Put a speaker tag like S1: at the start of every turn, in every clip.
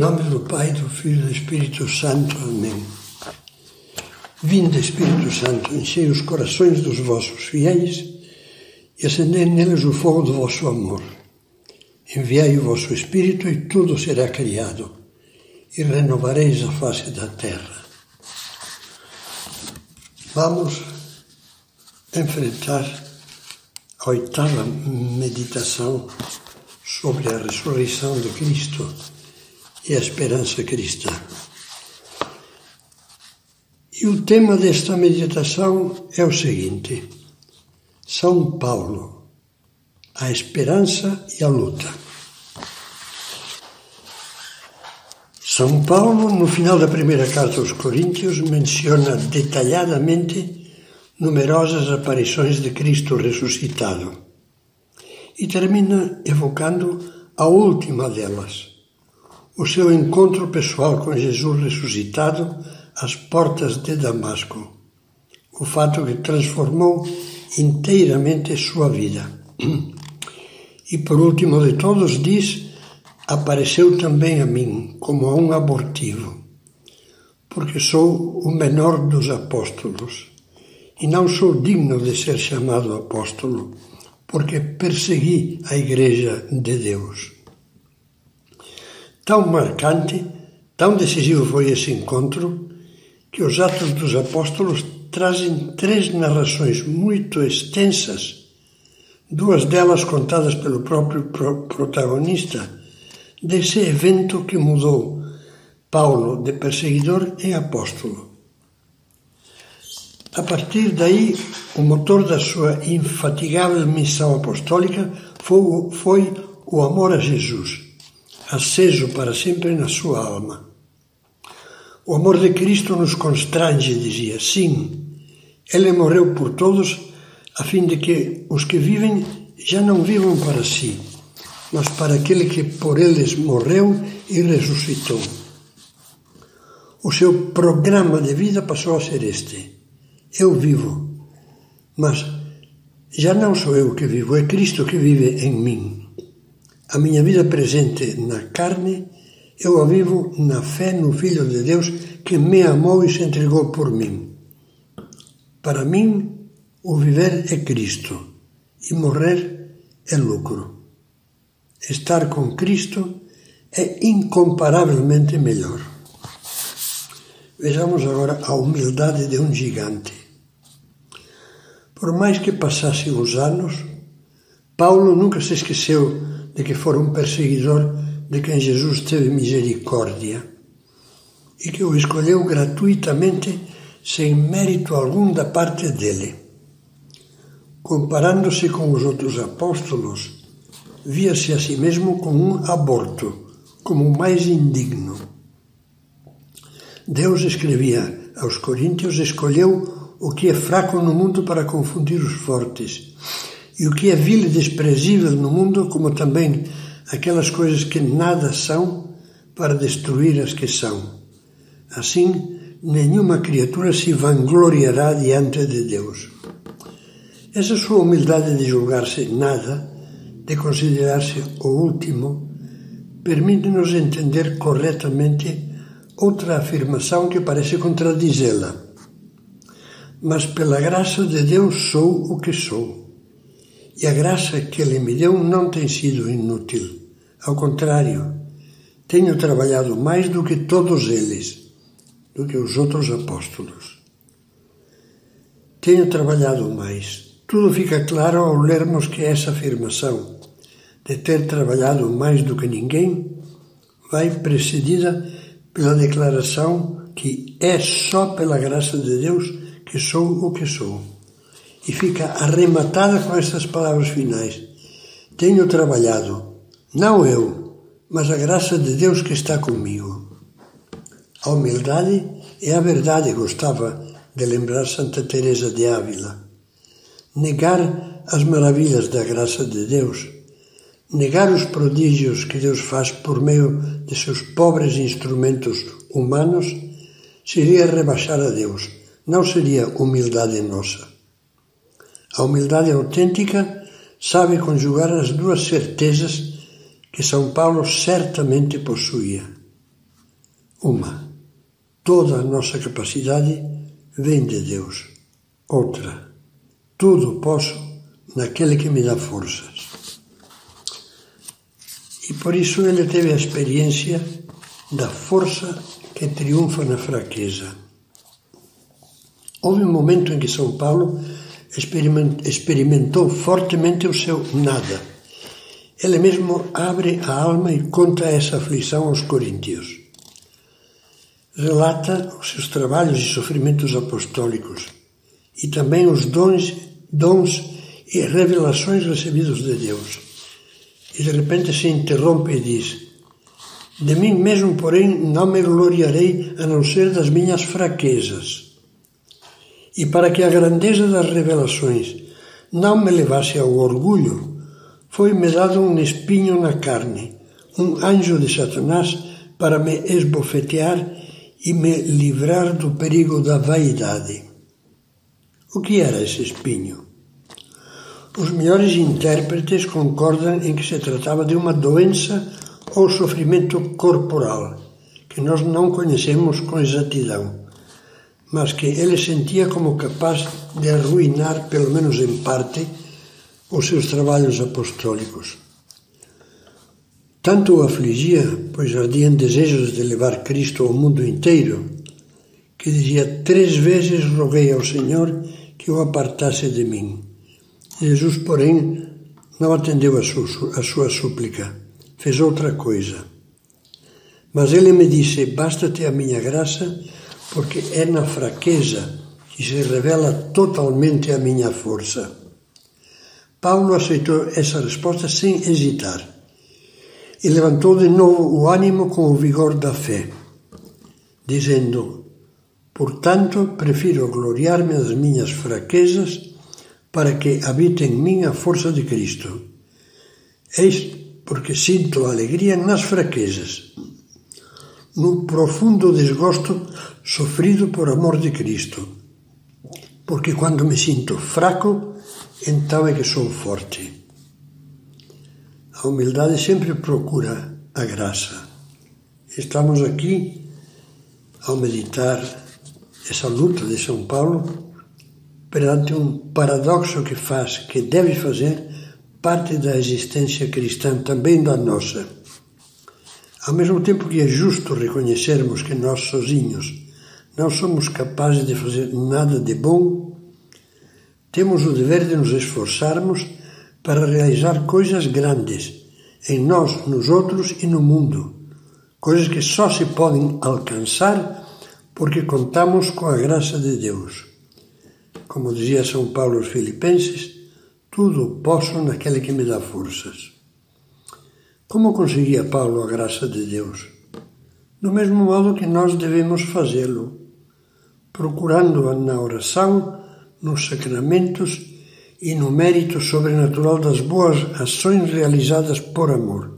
S1: nome do Pai, do Filho e do Espírito Santo. Amém. Vinde, Espírito Santo, enchei os corações dos vossos fiéis e acendei neles o fogo do vosso amor. Enviai o vosso Espírito e tudo será criado, e renovareis a face da terra. Vamos enfrentar a oitava meditação sobre a ressurreição de Cristo e a esperança cristã. E o tema desta meditação é o seguinte: São Paulo, a esperança e a luta. São Paulo, no final da primeira carta aos Coríntios, menciona detalhadamente numerosas aparições de Cristo ressuscitado e termina evocando a última delas, o seu encontro pessoal com Jesus ressuscitado às portas de Damasco, o fato que transformou inteiramente sua vida. E por último de todos, diz: apareceu também a mim como a um abortivo, porque sou o menor dos apóstolos e não sou digno de ser chamado apóstolo, porque persegui a Igreja de Deus. Tão marcante, tão decisivo foi esse encontro, que os Atos dos Apóstolos trazem três narrações muito extensas, duas delas contadas pelo próprio protagonista, desse evento que mudou Paulo de perseguidor em apóstolo. A partir daí, o motor da sua infatigável missão apostólica foi, foi o amor a Jesus aceso para sempre na sua alma. O amor de Cristo nos constrange, dizia. Sim, Ele morreu por todos, a fim de que os que vivem já não vivam para si, mas para aquele que por eles morreu e ressuscitou. O seu programa de vida passou a ser este: Eu vivo, mas já não sou eu que vivo, é Cristo que vive em mim. A minha vida presente na carne, eu a vivo na fé no Filho de Deus que me amou e se entregou por mim. Para mim, o viver é Cristo e morrer é lucro. Estar com Cristo é incomparavelmente melhor. Vejamos agora a humildade de um gigante. Por mais que passassem os anos, Paulo nunca se esqueceu de que fora um perseguidor de quem Jesus teve misericórdia e que o escolheu gratuitamente sem mérito algum da parte dele. Comparando-se com os outros apóstolos, via-se a si mesmo como um aborto, como o mais indigno. Deus escrevia aos Coríntios: escolheu o que é fraco no mundo para confundir os fortes e o que é vil e desprezível no mundo, como também aquelas coisas que nada são, para destruir as que são. Assim, nenhuma criatura se vangloriará diante de Deus. Essa sua humildade de julgar-se nada, de considerar-se o último, permite-nos entender corretamente outra afirmação que parece contradizê-la. Mas pela graça de Deus sou o que sou. E a graça que Ele me deu não tem sido inútil. Ao contrário, tenho trabalhado mais do que todos eles, do que os outros apóstolos. Tenho trabalhado mais. Tudo fica claro ao lermos que essa afirmação de ter trabalhado mais do que ninguém vai precedida pela declaração que é só pela graça de Deus que sou o que sou e fica arrematada com estas palavras finais. Tenho trabalhado, não eu, mas a graça de Deus que está comigo. A humildade é a verdade, gostava de lembrar Santa Teresa de Ávila. Negar as maravilhas da graça de Deus, negar os prodígios que Deus faz por meio de seus pobres instrumentos humanos, seria rebaixar a Deus, não seria humildade nossa. A humildade autêntica sabe conjugar as duas certezas que São Paulo certamente possuía. Uma, toda a nossa capacidade vem de Deus. Outra, tudo posso naquele que me dá forças. E por isso ele teve a experiência da força que triunfa na fraqueza. Houve um momento em que São Paulo experimentou fortemente o seu nada. Ele mesmo abre a alma e conta essa aflição aos coríntios. Relata os seus trabalhos e sofrimentos apostólicos e também os dons, dons e revelações recebidos de Deus. E de repente se interrompe e diz: De mim mesmo, porém, não me gloriarei a não ser das minhas fraquezas e para que a grandeza das revelações não me levasse ao orgulho, foi-me dado um espinho na carne, um anjo de Satanás para me esbofetear e me livrar do perigo da vaidade. O que era esse espinho? Os melhores intérpretes concordam em que se tratava de uma doença ou sofrimento corporal, que nós não conhecemos com exatidão mas que ele sentia como capaz de arruinar, pelo menos em parte, os seus trabalhos apostólicos. Tanto o afligia, pois ardiam desejos de levar Cristo ao mundo inteiro, que dizia: Três vezes roguei ao Senhor que o apartasse de mim. Jesus, porém, não atendeu a sua, a sua súplica, fez outra coisa. Mas ele me disse: Basta-te a minha graça porque é na fraqueza que se revela totalmente a minha força. Paulo aceitou essa resposta sem hesitar e levantou de novo o ânimo com o vigor da fé, dizendo: Portanto, prefiro gloriar-me das minhas fraquezas para que habite em mim a força de Cristo. Eis porque sinto alegria nas fraquezas, no profundo desgosto sofrido por amor de Cristo. Porque quando me sinto fraco, então é que sou forte. A humildade sempre procura a graça. Estamos aqui ao meditar essa luta de São Paulo perante um paradoxo que faz, que deve fazer parte da existência cristã, também da nossa. Ao mesmo tempo que é justo reconhecermos que nós sozinhos não somos capazes de fazer nada de bom, temos o dever de nos esforçarmos para realizar coisas grandes em nós, nos outros e no mundo, coisas que só se podem alcançar porque contamos com a graça de Deus. Como dizia São Paulo aos Filipenses, tudo posso naquele que me dá forças. Como conseguia Paulo a graça de Deus? Do mesmo modo que nós devemos fazê-lo procurando-a na oração, nos sacramentos e no mérito sobrenatural das boas ações realizadas por amor.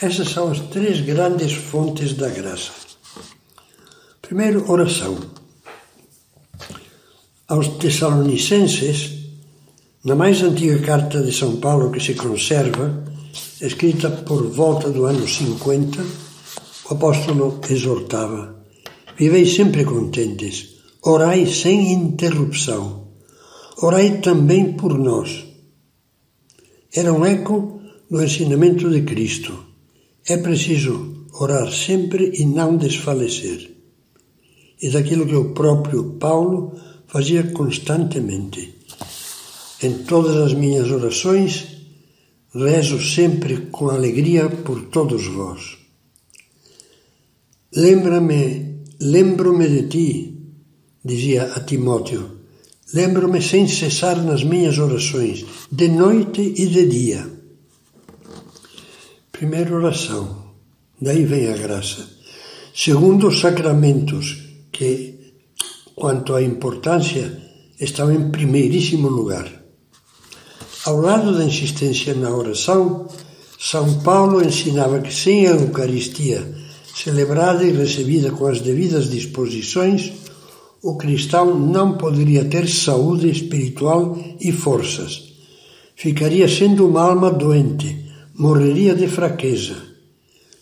S1: Essas são as três grandes fontes da graça. Primeiro, oração. Aos Tessalonicenses, na mais antiga carta de São Paulo que se conserva, escrita por volta do ano 50, o apóstolo exortava: Vivei sempre contentes Orai sem interrupção. Orai também por nós. Era um eco do ensinamento de Cristo. É preciso orar sempre e não desfalecer. E daquilo que o próprio Paulo fazia constantemente. Em todas as minhas orações, rezo sempre com alegria por todos vós. Lembra-me, lembro-me de ti, dizia a Timóteo, lembro-me sem cessar nas minhas orações, de noite e de dia. Primeira oração, daí vem a graça. Segundo, os sacramentos, que, quanto à importância, estão em primeiríssimo lugar. Ao lado da insistência na oração, São Paulo ensinava que sem a Eucaristia, celebrada e recebida com as devidas disposições, o cristão não poderia ter saúde espiritual e forças. Ficaria sendo uma alma doente, morreria de fraqueza.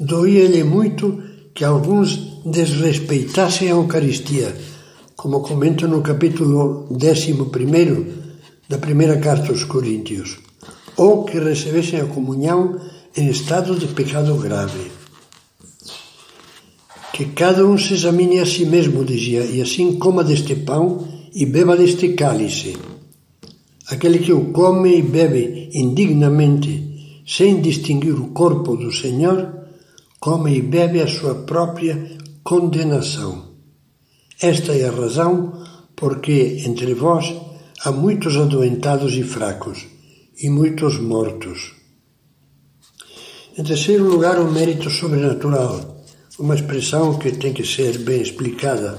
S1: Doía-lhe muito que alguns desrespeitassem a Eucaristia, como comenta no capítulo 11 da primeira carta aos Coríntios, ou que recebessem a comunhão em estado de pecado grave. Que cada um se examine a si mesmo, dizia, e assim coma deste pão e beba deste cálice. Aquele que o come e bebe indignamente, sem distinguir o corpo do Senhor, come e bebe a sua própria condenação. Esta é a razão porque entre vós há muitos adoentados e fracos, e muitos mortos. Em terceiro lugar, o mérito sobrenatural, uma expressão que tem que ser bem explicada.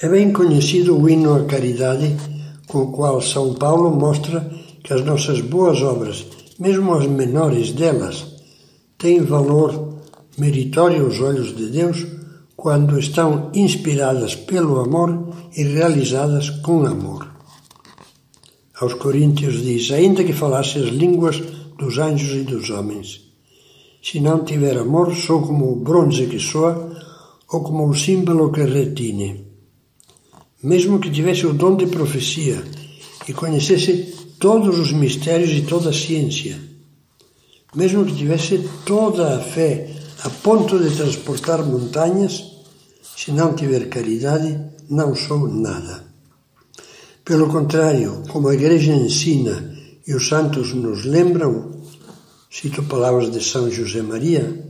S1: É bem conhecido o hino à caridade, com o qual São Paulo mostra que as nossas boas obras, mesmo as menores delas, têm valor meritório aos olhos de Deus quando estão inspiradas pelo amor e realizadas com amor. Aos Coríntios diz: Ainda que falasse as línguas dos anjos e dos homens. Se não tiver amor, sou como o bronze que soa ou como o símbolo que retine. Mesmo que tivesse o dom de profecia e conhecesse todos os mistérios e toda a ciência, mesmo que tivesse toda a fé a ponto de transportar montanhas, se não tiver caridade, não sou nada. Pelo contrário, como a Igreja ensina e os santos nos lembram, cito palavras de São José Maria,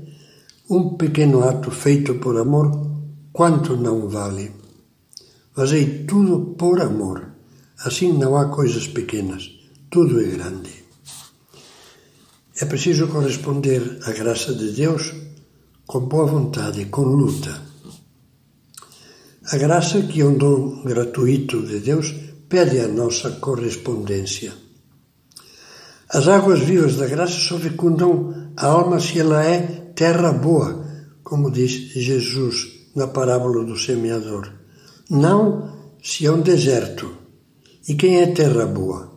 S1: um pequeno ato feito por amor, quanto não vale? Fazei tudo por amor, assim não há coisas pequenas, tudo é grande. É preciso corresponder à graça de Deus com boa vontade, com luta. A graça, que é um dom gratuito de Deus, pede a nossa correspondência. As águas vivas da graça só fecundam a alma se ela é terra boa, como diz Jesus na parábola do semeador. Não se é um deserto. E quem é terra boa?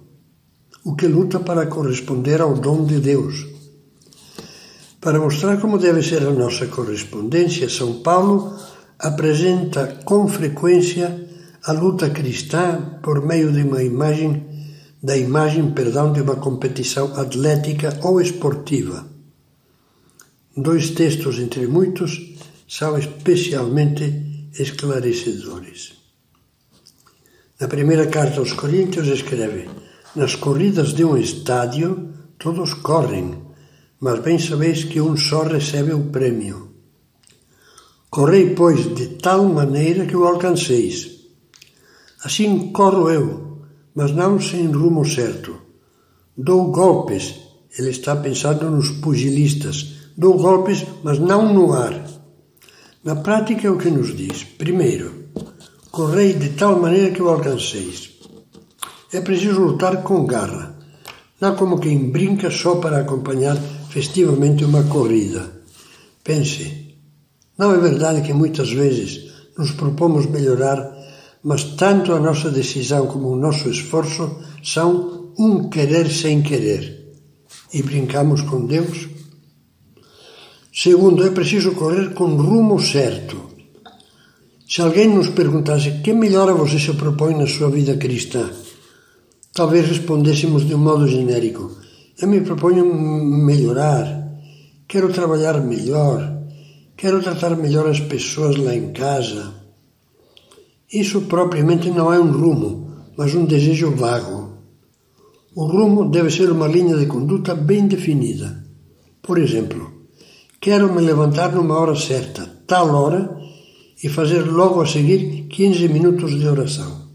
S1: O que luta para corresponder ao dom de Deus. Para mostrar como deve ser a nossa correspondência, São Paulo apresenta com frequência a luta cristã por meio de uma imagem da imagem, perdão, de uma competição atlética ou esportiva. Dois textos entre muitos são especialmente esclarecedores. Na primeira carta aos Coríntios escreve: Nas corridas de um estádio todos correm, mas bem sabeis que um só recebe o prêmio. Correi, pois, de tal maneira que o alcanceis. Assim corro eu, mas não sem rumo certo. Dou golpes, ele está pensando nos pugilistas. Dou golpes, mas não no ar. Na prática é o que nos diz. Primeiro, correi de tal maneira que o alcanceis. É preciso lutar com garra, não como quem brinca só para acompanhar festivamente uma corrida. Pense, não é verdade que muitas vezes nos propomos melhorar mas tanto a nossa decisão como o nosso esforço são um querer sem querer. E brincamos com Deus? Segundo, é preciso correr com rumo certo. Se alguém nos perguntasse que melhora você se propõe na sua vida cristã, talvez respondêssemos de um modo genérico: Eu me proponho melhorar, quero trabalhar melhor, quero tratar melhor as pessoas lá em casa isso propriamente não é um rumo, mas um desejo vago. O rumo deve ser uma linha de conduta bem definida. Por exemplo, quero me levantar numa hora certa, tal hora, e fazer logo a seguir 15 minutos de oração.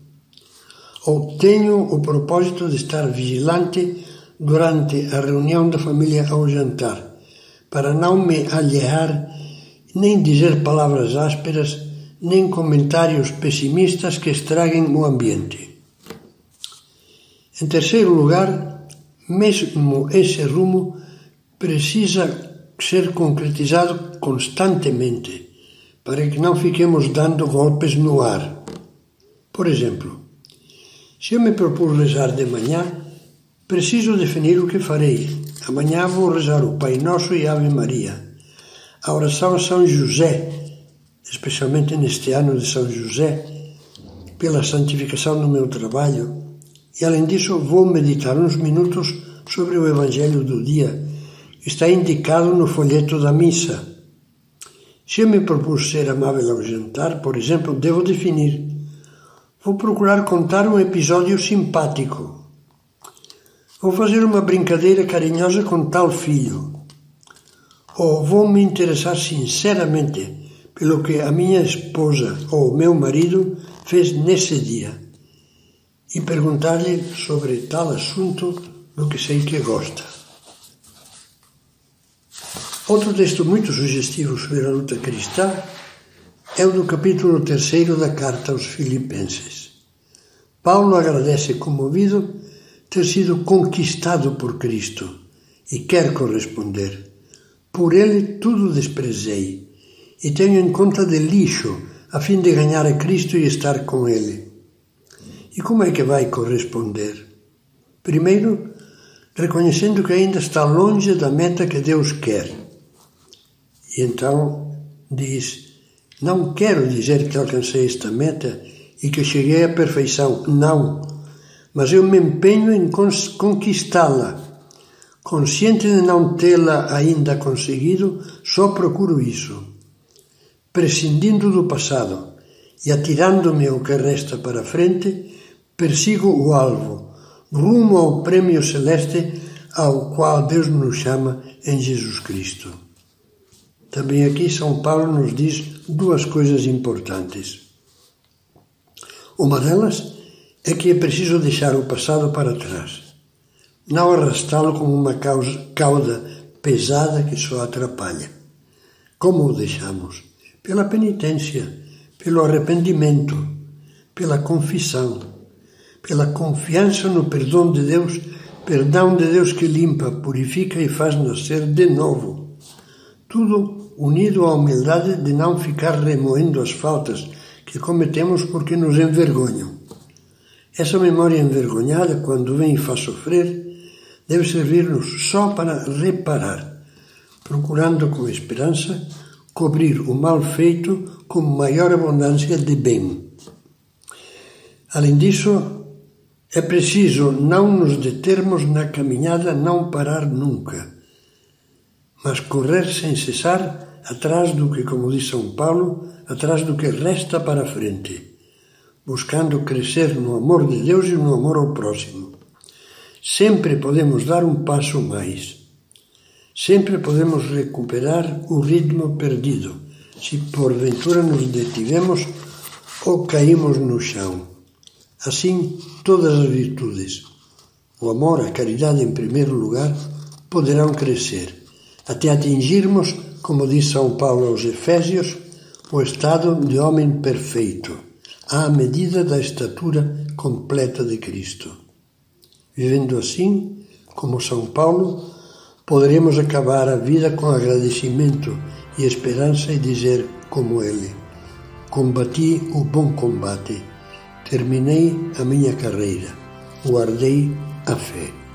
S1: Ou tenho o propósito de estar vigilante durante a reunião da família ao jantar, para não me alhear nem dizer palavras ásperas nem comentários pessimistas que estraguem o ambiente. Em terceiro lugar, mesmo esse rumo precisa ser concretizado constantemente, para que não fiquemos dando golpes no ar. Por exemplo, se eu me propus rezar de manhã, preciso definir o que farei. Amanhã vou rezar o Pai Nosso e Ave Maria. a oração a São José, especialmente neste ano de São José, pela santificação do meu trabalho. E além disso, vou meditar uns minutos sobre o Evangelho do dia, que está indicado no folheto da missa. Se eu me propus ser amável ao jantar, por exemplo, devo definir. Vou procurar contar um episódio simpático. Vou fazer uma brincadeira carinhosa com tal filho ou vou me interessar sinceramente pelo que a minha esposa ou o meu marido fez nesse dia e perguntar-lhe sobre tal assunto do que sei que gosta. Outro texto muito sugestivo sobre a luta cristã é o do capítulo 3 da carta aos Filipenses. Paulo agradece comovido ter sido conquistado por Cristo e quer corresponder. Por ele tudo desprezei, e tenho em conta de lixo, a fim de ganhar a Cristo e estar com ele. E como é que vai corresponder? Primeiro, reconhecendo que ainda está longe da meta que Deus quer. E então diz: Não quero dizer que alcancei esta meta e que cheguei à perfeição. Não. Mas eu me empenho em conquistá-la Consciente de não tê-la ainda conseguido, só procuro isso. Prescindindo do passado e atirando-me o que resta para frente, persigo o alvo, rumo ao prêmio celeste ao qual Deus nos chama em Jesus Cristo. Também aqui São Paulo nos diz duas coisas importantes. Uma delas é que é preciso deixar o passado para trás não arrastá-lo como uma cauda pesada que só atrapalha. Como o deixamos? Pela penitência, pelo arrependimento, pela confissão, pela confiança no perdão de Deus, perdão de Deus que limpa, purifica e faz nascer de novo. Tudo unido à humildade de não ficar remoendo as faltas que cometemos porque nos envergonham. Essa memória envergonhada, quando vem e faz sofrer, deve servir-nos só para reparar, procurando com esperança cobrir o mal feito com maior abundância de bem. Além disso, é preciso não nos determos na caminhada, não parar nunca, mas correr sem cessar atrás do que, como diz São Paulo, atrás do que resta para frente, buscando crescer no amor de Deus e no amor ao próximo. Sempre podemos dar um passo mais. Sempre podemos recuperar o ritmo perdido, se porventura nos detivemos ou caímos no chão. Assim, todas as virtudes, o amor, a caridade em primeiro lugar, poderão crescer, até atingirmos, como diz São Paulo aos Efésios, o estado de homem perfeito, à medida da estatura completa de Cristo. Vivendo assim, como São Paulo, poderemos acabar a vida com agradecimento e esperança e dizer, como ele: Combati o bom combate, terminei a minha carreira, guardei a fé.